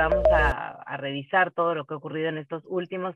vamos a, a revisar todo lo que ha ocurrido en estos últimos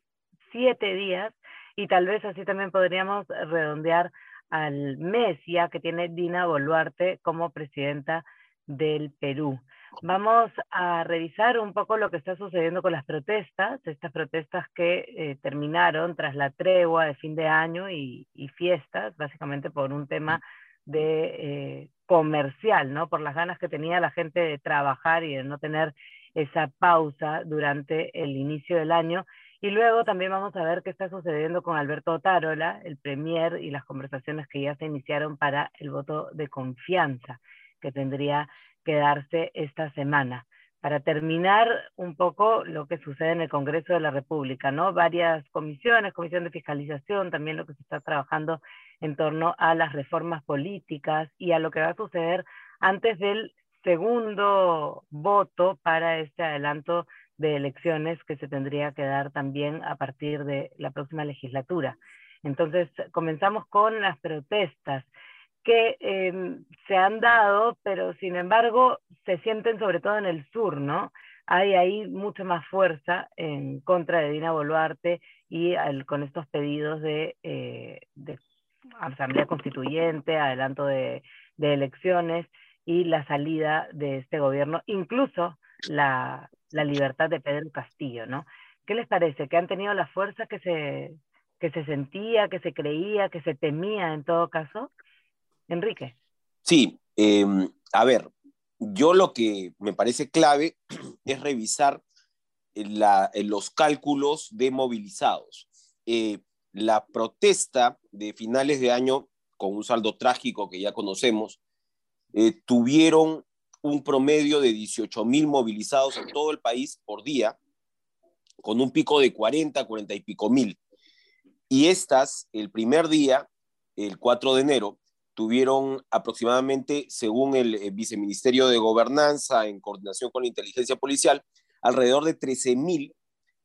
siete días y tal vez así también podríamos redondear al mes ya que tiene Dina Boluarte como presidenta del Perú. Vamos a revisar un poco lo que está sucediendo con las protestas, estas protestas que eh, terminaron tras la tregua de fin de año y, fiestas, básicamente por un tema de eh, comercial, ¿no? Por las ganas que tenía la gente de trabajar y de no tener esa pausa durante el inicio del año. Y luego también vamos a ver qué está sucediendo con Alberto Tarola, el premier, y las conversaciones que ya se iniciaron para el voto de confianza que tendría que darse esta semana. Para terminar un poco lo que sucede en el Congreso de la República, ¿no? Varias comisiones, comisión de fiscalización, también lo que se está trabajando en torno a las reformas políticas y a lo que va a suceder antes del segundo voto para este adelanto de elecciones que se tendría que dar también a partir de la próxima legislatura. Entonces, comenzamos con las protestas que em, se han dado, pero sin embargo se sienten sobre todo en el sur, ¿no? Hay ahí mucha más fuerza en contra de Dina Boluarte y con estos pedidos de, eh, Asamblea Constituyente, adelanto de, elecciones y la salida de este gobierno, incluso la, la, libertad de Pedro Castillo, ¿no? ¿Qué les parece? ¿Que han tenido la fuerza que se, que se sentía, que se creía, que se temía en todo caso? Enrique. Sí, em, a ver, yo lo que me parece clave es revisar los cálculos de movilizados. Eh, la protesta de finales de año, con un saldo trágico que ya conocemos, eh, tuvieron un promedio de 18 mil movilizados en todo el país por día, con un pico de 40, 40 y pico mil. Y estas, el primer día, el 4 de enero, tuvieron aproximadamente, según el, eh, Viceministerio de Gobernanza, en coordinación con la inteligencia policial, alrededor de 13.000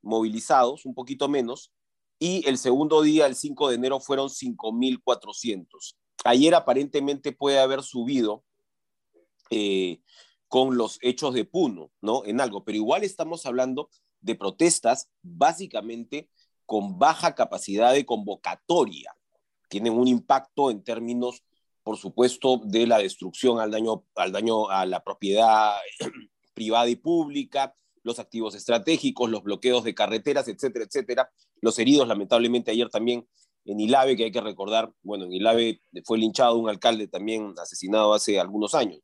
movilizados, un poquito menos, y el segundo día, el 5 de enero, fueron 5.400. Ayer aparentemente puede haber subido eh, con los hechos de Puno, ¿no? En algo, pero igual estamos hablando de protestas básicamente con baja capacidad de convocatoria. Tienen un impacto en términos por supuesto, de la destrucción al daño, al daño a la propiedad privada y pública, los activos estratégicos, los bloqueos de carreteras, etcétera, etcétera. Los heridos, lamentablemente, ayer también en Ilave, que hay que recordar, bueno, en Ilave fue linchado un alcalde también asesinado hace algunos años.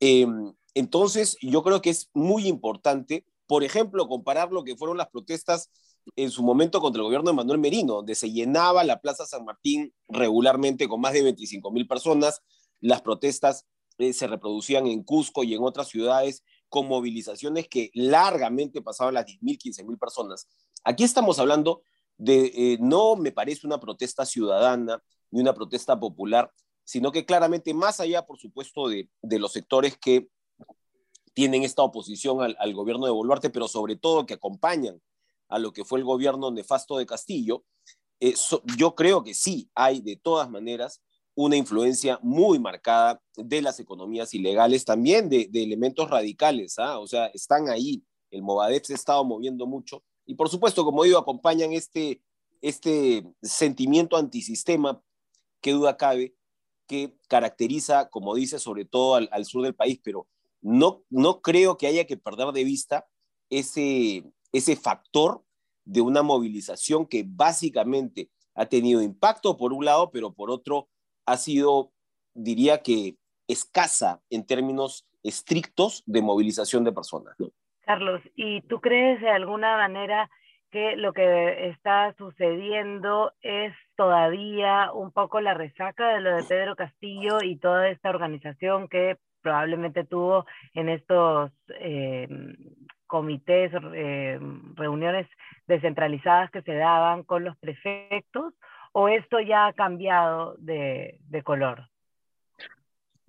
Em, entonces, yo creo que es muy importante, por ejemplo, comparar lo que fueron las protestas en su momento contra el gobierno de Manuel Merino, donde se llenaba la Plaza San Martín regularmente con más de 25 mil personas. Las protestas eh, se reproducían en Cusco y en otras ciudades con movilizaciones que largamente pasaban las 10 mil, 15 mil personas. Aquí estamos hablando de, eh, no me parece una protesta ciudadana ni una protesta popular, sino que claramente más allá, por supuesto, de, los sectores que tienen esta oposición al, al, gobierno de Boluarte, pero sobre todo que acompañan a lo que fue el gobierno nefasto de Castillo, eh, yo creo que sí hay de todas maneras una influencia muy marcada de las economías ilegales, también de, elementos radicales, ¿ah? o sea, están ahí. El Movadep se ha estado moviendo mucho y por supuesto, como digo, acompañan este, este sentimiento antisistema, que duda cabe, que caracteriza, como dice, sobre todo al, al sur del país, pero no, no creo que haya que perder de vista ese, ese factor de una movilización que básicamente ha tenido impacto por un lado, pero por otro ha sido, diría que, escasa en términos estrictos de movilización de personas. Carlos, ¿y tú crees de alguna manera que lo que está sucediendo es todavía un poco la resaca de lo de Pedro Castillo y toda esta organización que probablemente tuvo en estos eh, comités, eh, reuniones descentralizadas que se daban con los prefectos, o esto ya ha cambiado de, color?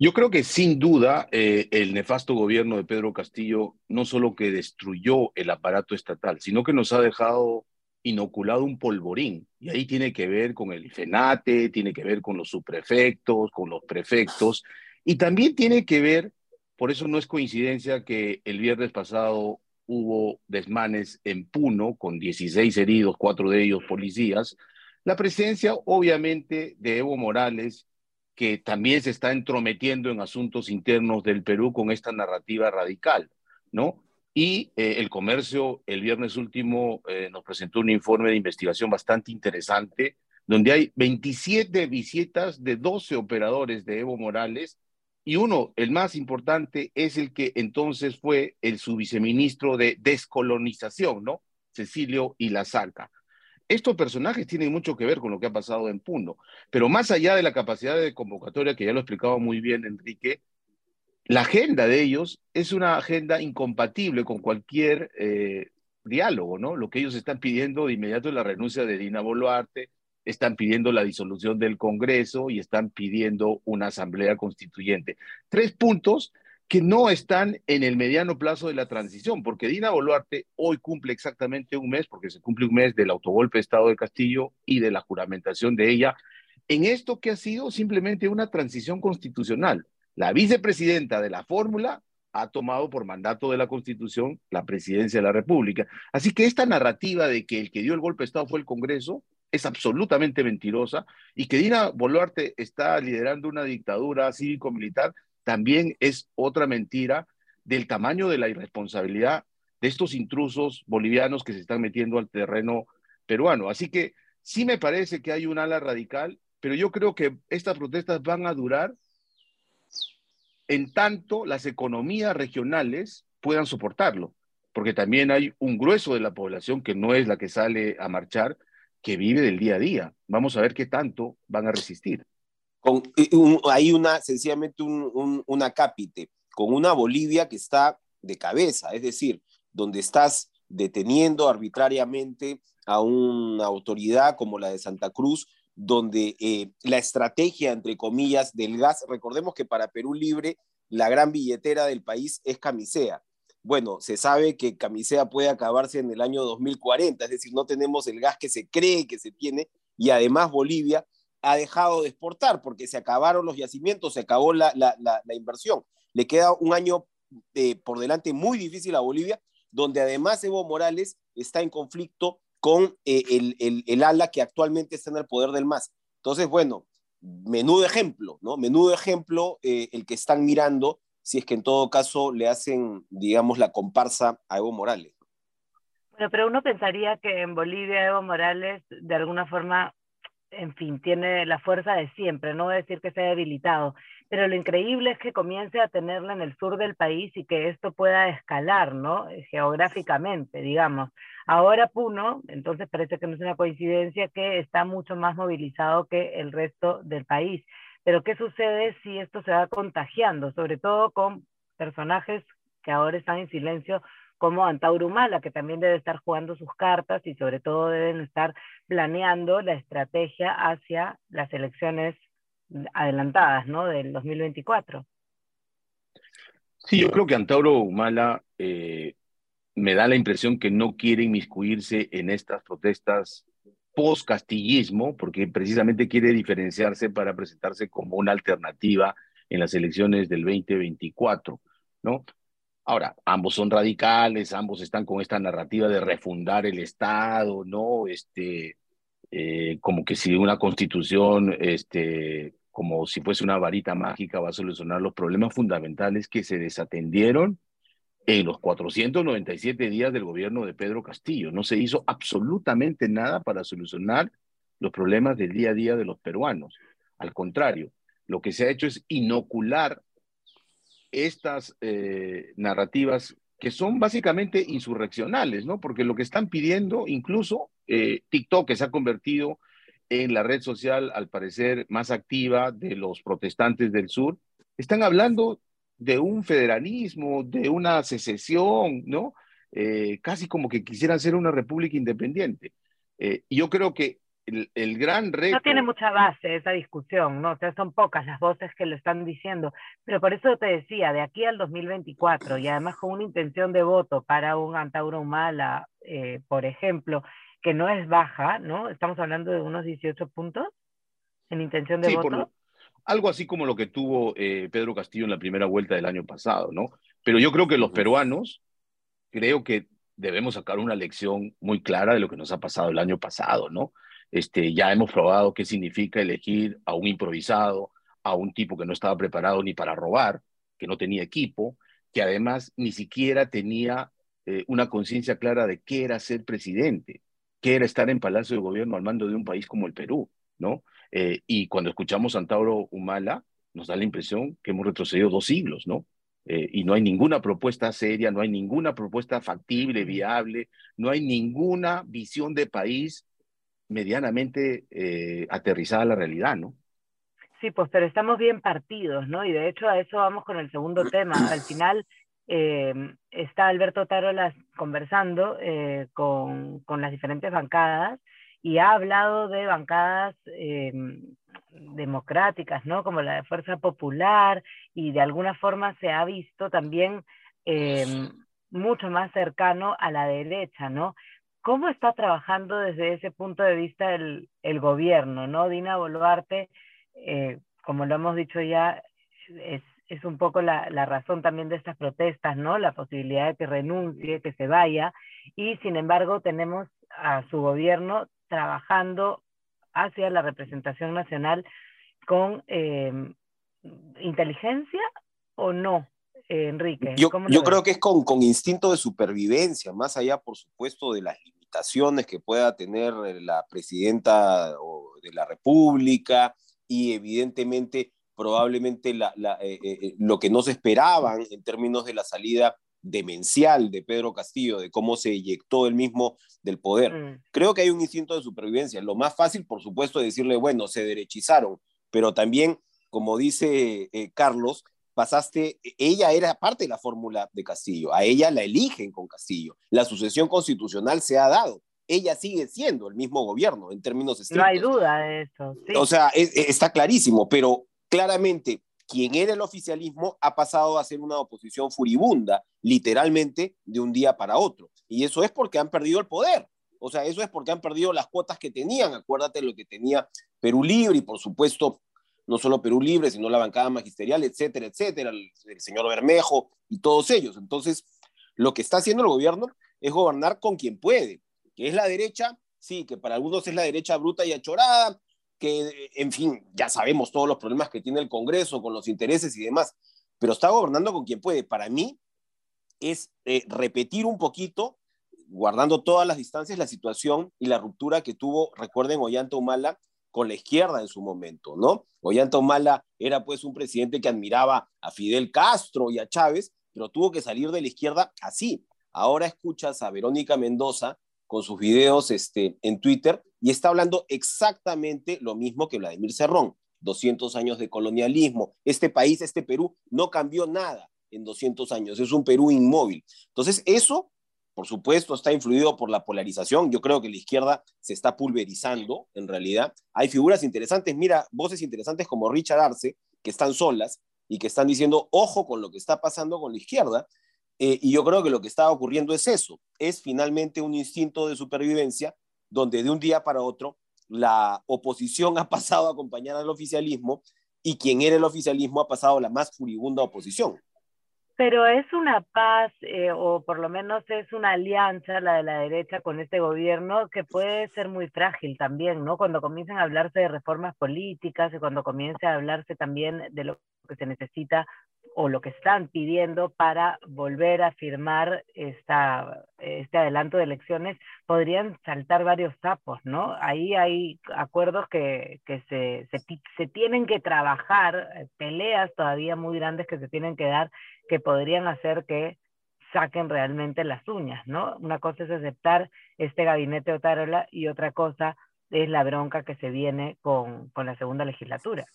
Yo creo que sin duda eh, el nefasto gobierno de Pedro Castillo no solo que destruyó el aparato estatal, sino que nos ha dejado inoculado un polvorín. Y ahí tiene que ver con el IFENATE, tiene que ver con los subprefectos, con los prefectos, y también tiene que ver, por eso no es coincidencia que el viernes pasado hubo desmanes en Puno con 16 heridos, cuatro de ellos policías. La presencia, obviamente, de Evo Morales, que también se está entrometiendo en asuntos internos del Perú con esta narrativa radical, ¿no? Y eh, el comercio, el viernes último, eh, nos presentó un informe de investigación bastante interesante, donde hay 27 visitas de 12 operadores de Evo Morales y uno, el más importante, es el que entonces fue el subviceministro de descolonización, ¿no? Cecilio Ilazarca. Estos personajes tienen mucho que ver con lo que ha pasado en Puno, pero más allá de la capacidad de convocatoria, que ya lo explicaba muy bien Enrique, la agenda de ellos es una agenda incompatible con cualquier eh, diálogo, ¿no? Lo que ellos están pidiendo de inmediato es la renuncia de Dina Boluarte, están pidiendo la disolución del Congreso y están pidiendo una asamblea constituyente. Tres puntos que no están en el mediano plazo de la transición, porque Dina Boluarte hoy cumple exactamente un mes, porque se cumple un mes del autogolpe de Estado de Castillo y de la juramentación de ella, en esto que ha sido simplemente una transición constitucional. La vicepresidenta de la fórmula ha tomado por mandato de la Constitución la presidencia de la República. Así que esta narrativa de que el que dio el golpe de Estado fue el Congreso es absolutamente mentirosa y que Dina Boluarte está liderando una dictadura cívico-militar también es otra mentira del tamaño de la irresponsabilidad de estos intrusos bolivianos que se están metiendo al terreno peruano. Así que sí me parece que hay un ala radical, pero yo creo que estas protestas van a durar en tanto las economías regionales puedan soportarlo, porque también hay un grueso de la población que no es la que sale a marchar, que vive del día a día. Vamos a ver qué tanto van a resistir. Con, hay una, sencillamente un, un, acápite, con una Bolivia que está de cabeza, es decir, donde estás deteniendo arbitrariamente a una autoridad como la de Santa Cruz, donde eh, la estrategia, entre comillas, del gas, recordemos que para Perú Libre la gran billetera del país es Camisea. Bueno, se sabe que Camisea puede acabarse en el año 2040, es decir, no tenemos el gas que se cree que se tiene y además Bolivia ha dejado de exportar porque se acabaron los yacimientos, se acabó la, inversión. Le queda un año eh, por delante muy difícil a Bolivia, donde además Evo Morales está en conflicto con eh, el, el, ala que actualmente está en el poder del MAS. Entonces, bueno, menudo ejemplo, ¿no? Menudo ejemplo eh, el que están mirando si es que en todo caso le hacen, digamos, la comparsa a Evo Morales. Bueno, pero uno pensaría que en Bolivia Evo Morales de alguna forma, en fin, tiene la fuerza de siempre, no voy a decir que se ha debilitado, pero lo increíble es que comience a tenerla en el sur del país y que esto pueda escalar, ¿no? Geográficamente, digamos. Ahora Puno, entonces parece que no es una coincidencia que está mucho más movilizado que el resto del país. Pero ¿qué sucede si esto se va contagiando? Sobre todo con personajes que ahora están en silencio como Antauro Humala, que también debe estar jugando sus cartas y sobre todo deben estar planeando la estrategia hacia las elecciones adelantadas, ¿no? Del 2024. Sí, yo creo que Antauro Humala eh, me da la impresión que no quiere inmiscuirse en estas protestas post-castillismo, porque precisamente quiere diferenciarse para presentarse como una alternativa en las elecciones del 2024, ¿no? Ahora, ambos son radicales, ambos están con esta narrativa de refundar el Estado, ¿no? Este, eh, como que si una constitución, este, como si fuese una varita mágica, va a solucionar los problemas fundamentales que se desatendieron en los 497 días del gobierno de Pedro Castillo. No se hizo absolutamente nada para solucionar los problemas del día a día de los peruanos. Al contrario, lo que se ha hecho es inocular estas eh, narrativas que son básicamente insurreccionales, ¿no? Porque lo que están pidiendo, incluso eh, TikTok, que se ha convertido en la red social, al parecer, más activa de los protestantes del sur, están hablando de un federalismo, de una secesión, ¿no? Eh, casi como que quisieran ser una república independiente. Eh, yo creo que el, el, gran reto... No tiene mucha base esa discusión, ¿no? O sea, son pocas las voces que lo están diciendo, pero por eso te decía, de aquí al 2024, y además con una intención de voto para un Antauro Humala, eh, por ejemplo, que no es baja, ¿no? Estamos hablando de unos 18 puntos en intención de voto algo así como lo que tuvo eh, Pedro Castillo en la primera vuelta del año pasado, ¿no? Pero yo creo que los peruanos creo que debemos sacar una lección muy clara de lo que nos ha pasado el año pasado, ¿no? Este, ya hemos probado qué significa elegir a un improvisado, a un tipo que no estaba preparado ni para robar, que no tenía equipo, que además ni siquiera tenía eh, una conciencia clara de qué era ser presidente, qué era estar en Palacio de Gobierno al mando de un país como el Perú, ¿no? Eh, y cuando escuchamos a Antauro Humala, nos da la impresión que hemos retrocedido dos siglos, ¿no? Eh, y no hay ninguna propuesta seria, no hay ninguna propuesta factible, viable, no hay ninguna visión de país medianamente eh, aterrizada a la realidad, ¿no? Sí, pues pero estamos bien partidos, ¿no? Y de hecho a eso vamos con el segundo tema. Al final eh, está Alberto Tarolas conversando con, con, las diferentes bancadas y ha hablado de bancadas democráticas, ¿no? Como la de Fuerza Popular, y de alguna forma se ha visto también mucho más cercano a la derecha, ¿no? ¿Cómo está trabajando desde ese punto de vista el, gobierno, ¿no? Dina Boluarte, eh, como lo hemos dicho ya, es, un poco la, la, razón también de estas protestas, ¿no? La posibilidad de que renuncie, que se vaya, y sin embargo tenemos a su gobierno trabajando hacia la representación nacional con eh, inteligencia o no, eh, Enrique? Yo, yo creo que es con, con instinto de supervivencia, más allá, por supuesto, de las limitaciones que pueda tener la presidenta de la República y evidentemente probablemente la, la, eh, lo que no se esperaban en términos de la salida demencial de Pedro Castillo, de cómo se eyectó él mismo del poder. Mm. Creo que hay un instinto de supervivencia. Lo más fácil, por supuesto, es decirle, bueno, se derechizaron, pero también, como dice eh, Carlos, pasaste, ella era parte de la fórmula de Castillo, a ella la eligen con Castillo, la sucesión constitucional se ha dado, ella sigue siendo el mismo gobierno en términos estrictos. No hay duda de eso. O sea, está clarísimo, pero claramente quien era el oficialismo ha pasado a ser una oposición furibunda, literalmente, de un día para otro. Y eso es porque han perdido el poder. O sea, eso es porque han perdido las cuotas que tenían. Acuérdate lo que tenía Perú Libre y, por supuesto, no solo Perú Libre, sino la bancada magisterial, etcétera, etcétera, el, señor Bermejo y todos ellos. Entonces, lo que está haciendo el gobierno es gobernar con quien puede, que es la derecha, sí, que para algunos es la derecha bruta y achorada, que, en fin, ya sabemos todos los problemas que tiene el Congreso con los intereses y demás, pero está gobernando con quien puede. Para mí es eh, repetir un poquito, guardando todas las distancias, la situación y la ruptura que tuvo, recuerden, Ollanta Humala con la izquierda en su momento, ¿no? Ollanta Humala era pues un presidente que admiraba a Fidel Castro y a Chávez, pero tuvo que salir de la izquierda así. Ahora escuchas a Verónica Mendoza con sus videos este, en Twitter y está hablando exactamente lo mismo que Vladimir Cerrón. 200 años de colonialismo. Este país, este Perú, no cambió nada en 200 años. Es un Perú inmóvil. Entonces, eso, por supuesto, está influido por la polarización. Yo creo que la izquierda se está pulverizando, en realidad. Hay figuras interesantes, mira, voces interesantes como Richard Arce, que están solas y que están diciendo, ojo con lo que está pasando con la izquierda. Eh, y yo creo que lo que está ocurriendo es eso, es finalmente un instinto de supervivencia donde de un día para otro la oposición ha pasado a acompañar al oficialismo y quien era el oficialismo ha pasado a la más furibunda oposición. Pero es una paz, eh, o por lo menos es una alianza, la de la derecha con este gobierno, que puede ser muy frágil también, ¿no? Cuando comiencen a hablarse de reformas políticas y cuando comience a hablarse también de lo que se necesita o lo que están pidiendo para volver a firmar esta, este adelanto de elecciones, podrían saltar varios sapos, ¿no? Ahí hay acuerdos que, que se, se, tienen que trabajar, eh, peleas todavía muy grandes que se tienen que dar, que podrían hacer que saquen realmente las uñas, ¿no? Una cosa es aceptar este gabinete Otárola y otra cosa es la bronca que se viene con, con la segunda legislatura.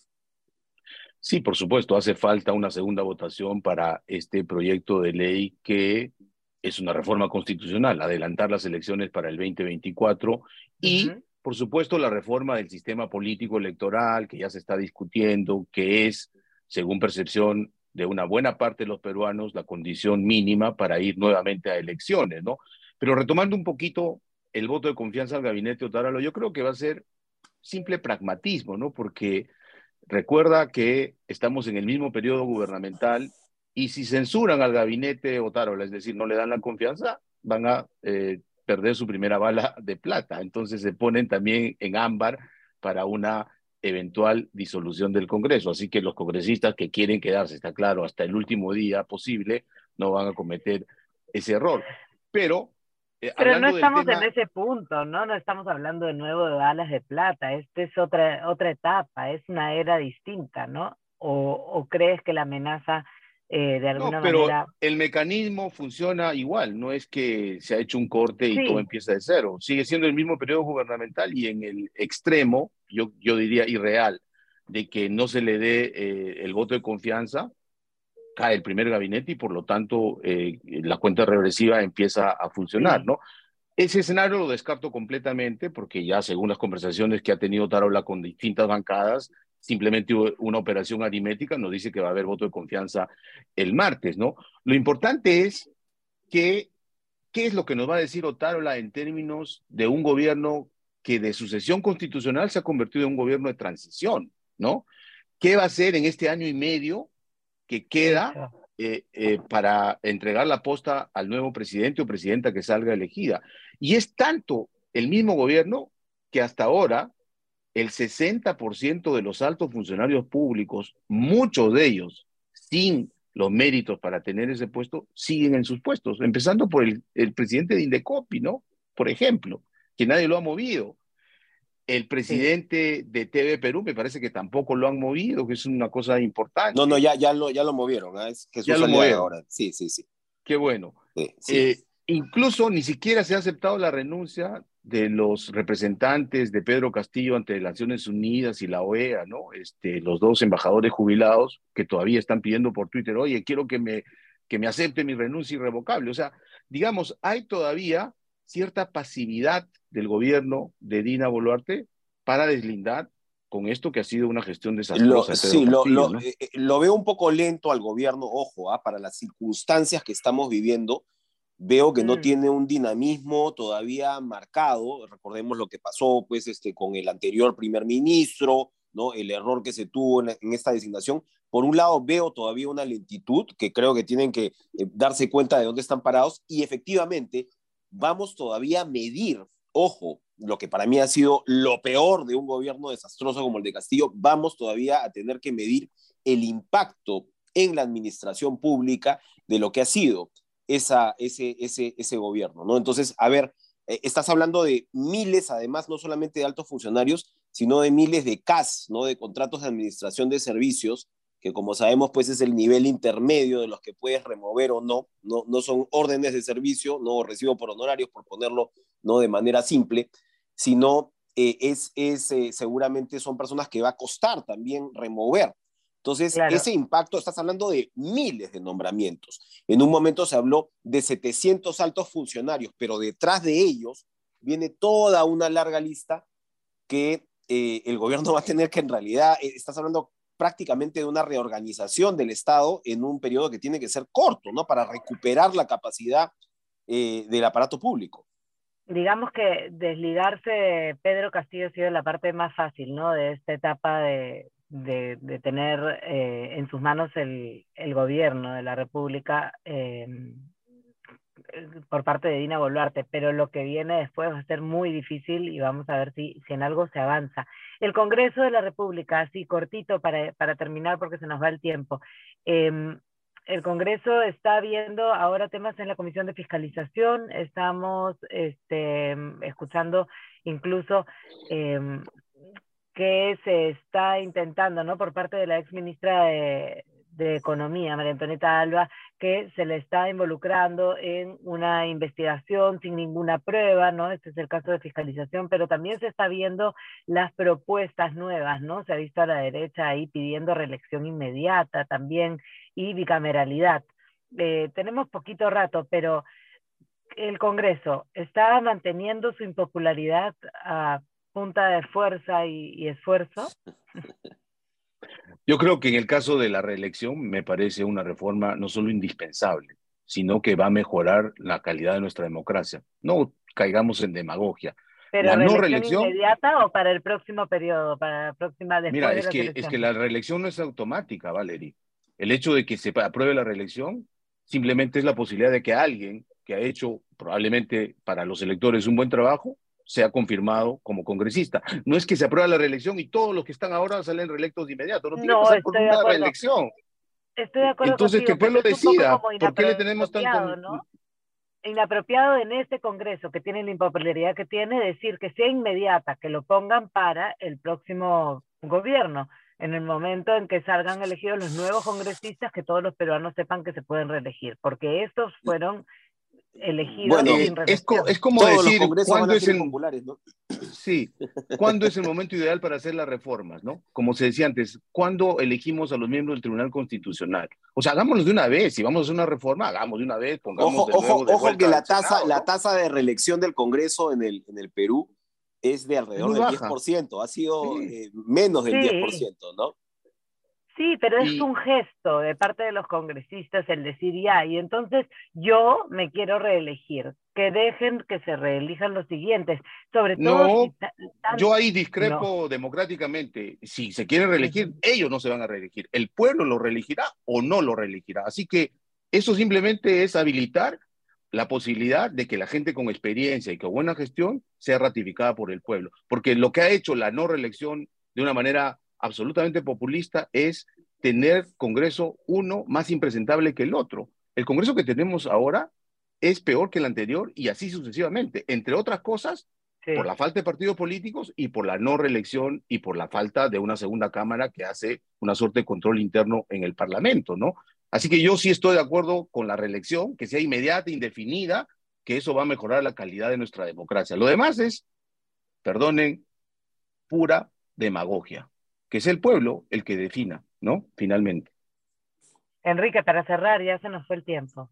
Sí, por supuesto, hace falta una segunda votación para este proyecto de ley que es una reforma constitucional, adelantar las elecciones para el 2024 y, por supuesto, la reforma del sistema político electoral que ya se está discutiendo, que es, según percepción de una buena parte de los peruanos, la condición mínima para ir nuevamente a elecciones, ¿no? Pero retomando un poquito el voto de confianza al gabinete Otaralo, yo creo que va a ser simple pragmatismo, ¿no? Porque Recuerda que estamos en el mismo periodo gubernamental Y si censuran al gabinete Otárola, es decir, no le dan la confianza, van a eh, perder su primera bala de plata. Entonces se ponen también en ámbar para una eventual disolución del Congreso. Así que los congresistas que quieren quedarse, está claro, hasta el último día posible, no van a cometer ese error. Pero eh, Pero no estamos en ese punto, ¿no? No estamos hablando de nuevo de balas de plata. Esta es otra, otra etapa, es una era distinta, ¿no? ¿O, crees que la amenaza eh, de alguna no, pero manera... El mecanismo funciona igual, no es que se ha hecho un corte y todo empieza de cero. Sigue siendo el mismo periodo gubernamental y en el extremo, yo, yo diría irreal, de que no se le dé eh, el voto de confianza, cae el primer gabinete y por lo tanto eh, la cuenta regresiva empieza a funcionar, ¿no? Ese escenario lo descarto completamente porque ya según las conversaciones que ha tenido Tarola con distintas bancadas, simplemente una operación aritmética nos dice que va a haber voto de confianza el martes, ¿no? Lo importante es que, ¿qué es lo que nos va a decir Otárola en términos de un gobierno que de sucesión constitucional se ha convertido en un gobierno de transición, ¿no? ¿Qué va a hacer en este año y medio que queda eh, eh, para entregar la posta al nuevo presidente o presidenta que salga elegida. Y es tanto el mismo gobierno que hasta ahora el 60% de los altos funcionarios públicos, muchos de ellos sin los méritos para tener ese puesto, siguen en sus puestos, empezando por el, el presidente de Indecopi, ¿no? Por ejemplo, que nadie lo ha movido. El presidente de TV Perú me parece que tampoco lo han movido, que es una cosa importante. No, no, ya, ya, lo, ya lo movieron. ¿eh? Es ya lo movieron. Ahora. Sí, sí, sí. Qué bueno. Eh, incluso ni siquiera se ha aceptado la renuncia de los representantes de Pedro Castillo ante las Naciones Unidas y la OEA, ¿no? Este, los dos embajadores jubilados que todavía están pidiendo por Twitter, oye, quiero que me, que me acepte mi renuncia irrevocable. O sea, digamos, hay todavía cierta pasividad del gobierno de Dina Boluarte para deslindar con esto que ha sido una gestión desastrosa. sí, lo, eh, eh, lo, veo un poco lento al gobierno, ojo, ¿ah? para las circunstancias que estamos viviendo, veo que no mm. tiene un dinamismo todavía marcado. Recordemos lo que pasó pues, este, con el anterior primer ministro, ¿no? el error que se tuvo en, en, esta designación. Por un lado, veo todavía una lentitud que creo que tienen que eh, darse cuenta de dónde están parados y efectivamente vamos todavía a medir ojo, lo que para mí ha sido lo peor de un gobierno desastroso como el de Castillo, vamos todavía a tener que medir el impacto en la administración pública de lo que ha sido esa, ese, ese, ese gobierno, ¿no? Entonces, a ver, eh, estás hablando de miles, además, no solamente de altos funcionarios, sino de miles de CAS, ¿no? De contratos de administración de servicios, que como sabemos, pues es el nivel intermedio de los que puedes remover o no, no, no son órdenes de servicio, no recibo por honorarios, por ponerlo no de manera simple, sino eh, es, es eh, seguramente son personas que va a costar también remover. Entonces, ese impacto, estás hablando de miles de nombramientos. En un momento se habló de 700 altos funcionarios, pero detrás de ellos viene toda una larga lista que eh, el gobierno va a tener que en realidad, estás hablando prácticamente de una reorganización del Estado en un periodo que tiene que ser corto, ¿no? Para recuperar la capacidad eh, del aparato público. Digamos que desligarse Pedro Castillo ha sido la parte más fácil, ¿no? De esta etapa de, de, tener eh, en sus manos el, el, gobierno de la República eh, por parte de Dina Boluarte, pero lo que viene después va a ser muy difícil y vamos a ver si, si en algo se avanza. El Congreso de la República, así cortito para, para terminar porque se nos va el tiempo. Em, el Congreso está viendo ahora temas en la Comisión de Fiscalización, estamos este, escuchando incluso eh, que se está intentando, ¿no? Por parte de la ex ministra de, de Economía, María Antonieta Alba, que se le está involucrando en una investigación sin ninguna prueba, ¿no? Este es el caso de fiscalización, pero también se está viendo las propuestas nuevas, ¿no? Se ha visto a la derecha ahí pidiendo reelección inmediata también y bicameralidad. Eh, tenemos poquito rato, pero el Congreso está manteniendo su impopularidad a punta de fuerza y esfuerzo. Yo creo que en el caso de la reelección me parece una reforma no solo indispensable, sino que va a mejorar la calidad de nuestra democracia. No caigamos en demagogia. ¿Pero la no reelección inmediata o para el próximo periodo, para la próxima Mira, es que, es que la reelección no es automática, Valerie. El hecho de que se apruebe la reelección simplemente es la posibilidad de que alguien que ha hecho probablemente para los electores un buen trabajo sea confirmado como congresista. No es que se apruebe la reelección y todos los que están ahora salen reelectos de inmediato, no tiene que ser por una reelección. Estoy de acuerdo Entonces, que el pueblo decida por qué le tenemos tanto... ¿no? inapropiado en este Congreso, que tiene la impopularidad que tiene, decir que sea inmediata, que lo pongan para el próximo gobierno, en el momento en que salgan elegidos los nuevos congresistas, que todos los peruanos sepan que se pueden reelegir, porque estos fueron elegidos sin es, es, como decir cuándo es el sí cuándo es el momento ideal para hacer las reformas no como se decía antes cuándo elegimos a los miembros del Tribunal Constitucional o sea hagámoslo de una vez si vamos a hacer una reforma hagamos de una vez pongamos ojo ojo, ojo que la tasa la tasa de reelección del Congreso en el en el Perú es de alrededor del 10%, ha sido eh, menos del 10%, ¿no? Sí, pero es un gesto de parte de los congresistas el decir ya, y entonces yo me quiero reelegir, que dejen que se reelijan los siguientes, sobre todo... No, yo ahí discrepo democráticamente, si se quieren reelegir, ellos no se van a reelegir, el pueblo lo reelegirá o no lo reelegirá, así que eso simplemente es habilitar la posibilidad de que la gente con experiencia y con buena gestión sea ratificada por el pueblo, porque lo que ha hecho la no reelección de una manera absolutamente populista es tener Congreso uno más impresentable que el otro. El Congreso que tenemos ahora es peor que el anterior y así sucesivamente, entre otras cosas, por la falta de partidos políticos y por la no reelección y por la falta de una segunda Cámara que hace una suerte de control interno en el Parlamento, ¿no? Así que yo sí estoy de acuerdo con la reelección, que sea inmediata, indefinida, que eso va a mejorar la calidad de nuestra democracia. Lo demás es, perdonen, pura demagogia que es el pueblo el que defina, ¿no? Finalmente. Enrique, para cerrar, ya se nos fue el tiempo.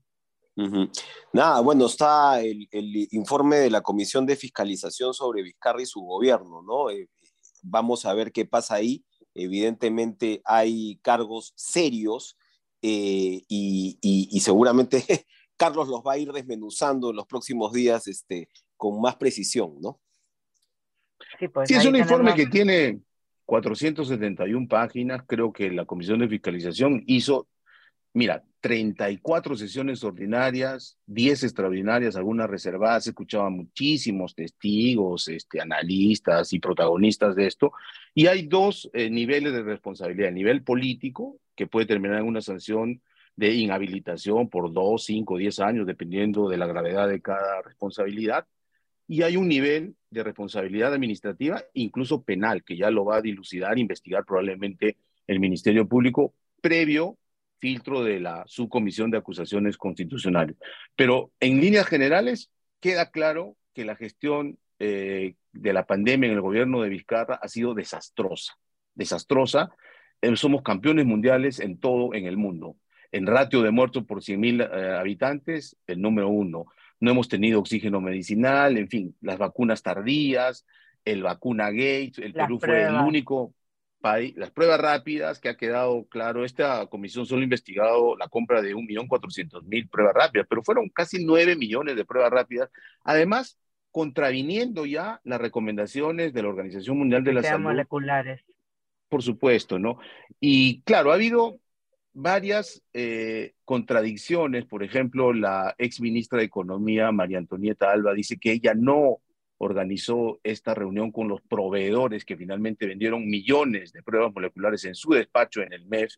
Nada, bueno, está el, informe de la Comisión de Fiscalización sobre Vizcarra y su gobierno, ¿no? Eh, vamos a ver qué pasa ahí. Evidentemente hay cargos serios eh, y, seguramente Carlos los va a ir desmenuzando en los próximos días este, con más precisión, ¿no? Sí, pues, sí es un informe que tiene 471 páginas, creo que la Comisión de Fiscalización hizo, mira, 34 sesiones ordinarias, 10 extraordinarias, algunas reservadas, escuchaba muchísimos testigos, este, analistas y protagonistas de esto, y hay dos eh, niveles de responsabilidad, el nivel político, que puede terminar en una sanción de inhabilitación por 2, 5, 10 años, dependiendo de la gravedad de cada responsabilidad, y hay un nivel de responsabilidad administrativa, incluso penal, que ya lo va a dilucidar, investigar probablemente el Ministerio Público previo filtro de la subcomisión de acusaciones constitucionales. Pero en líneas generales queda claro que la gestión eh, de la pandemia en el gobierno de Vizcarra ha sido desastrosa, desastrosa. Eh, somos campeones mundiales en todo en el mundo. En ratio de muertos por 100.000 eh, habitantes, el número uno no hemos tenido oxígeno medicinal, en fin, las vacunas tardías, el vacuna Gates, el Perú fue el único país, las pruebas rápidas que ha quedado claro, esta comisión solo ha investigado la compra de 1.400.000 pruebas rápidas, pero fueron casi 9 millones de pruebas rápidas, además contraviniendo ya las recomendaciones de la Organización Mundial de la Salud. moleculares. Por supuesto, ¿no? Y claro, ha habido varias eh, contradicciones. Por ejemplo, la ex ministra de Economía, María Antonieta Alba, dice que ella no organizó esta reunión con los proveedores que finalmente vendieron millones de pruebas moleculares en su despacho en el MEF.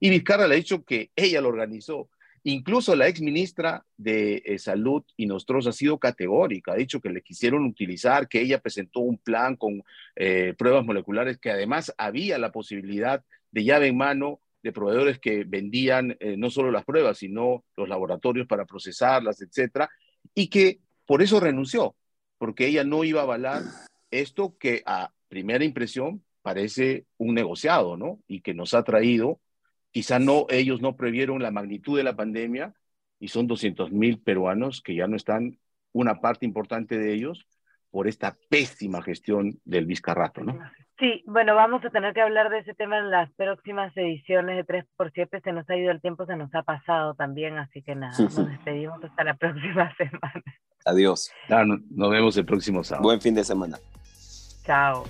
Y Vizcarra le ha dicho que ella lo organizó. Incluso la ex ministra de eh, Salud y Nostros ha sido categórica, ha dicho que le quisieron utilizar, que ella presentó un plan con eh, pruebas moleculares, que además había la posibilidad de llave en mano de proveedores que vendían eh, no solo las pruebas, sino los laboratorios para procesarlas, etcétera, y que por eso renunció, porque ella no iba a avalar esto que a primera impresión parece un negociado, ¿no? Y que nos ha traído, quizá no, ellos no previeron la magnitud de la pandemia y son 200 mil peruanos que ya no están, una parte importante de ellos, por esta pésima gestión del Vizcarrato, ¿no? Sí, bueno, vamos a tener que hablar de ese tema en las próximas ediciones de 3x7. Se nos ha ido el tiempo, se nos ha pasado también, así que nada, nos despedimos hasta la próxima semana. Adiós. nos vemos el próximo sábado. Buen fin de semana. Chao.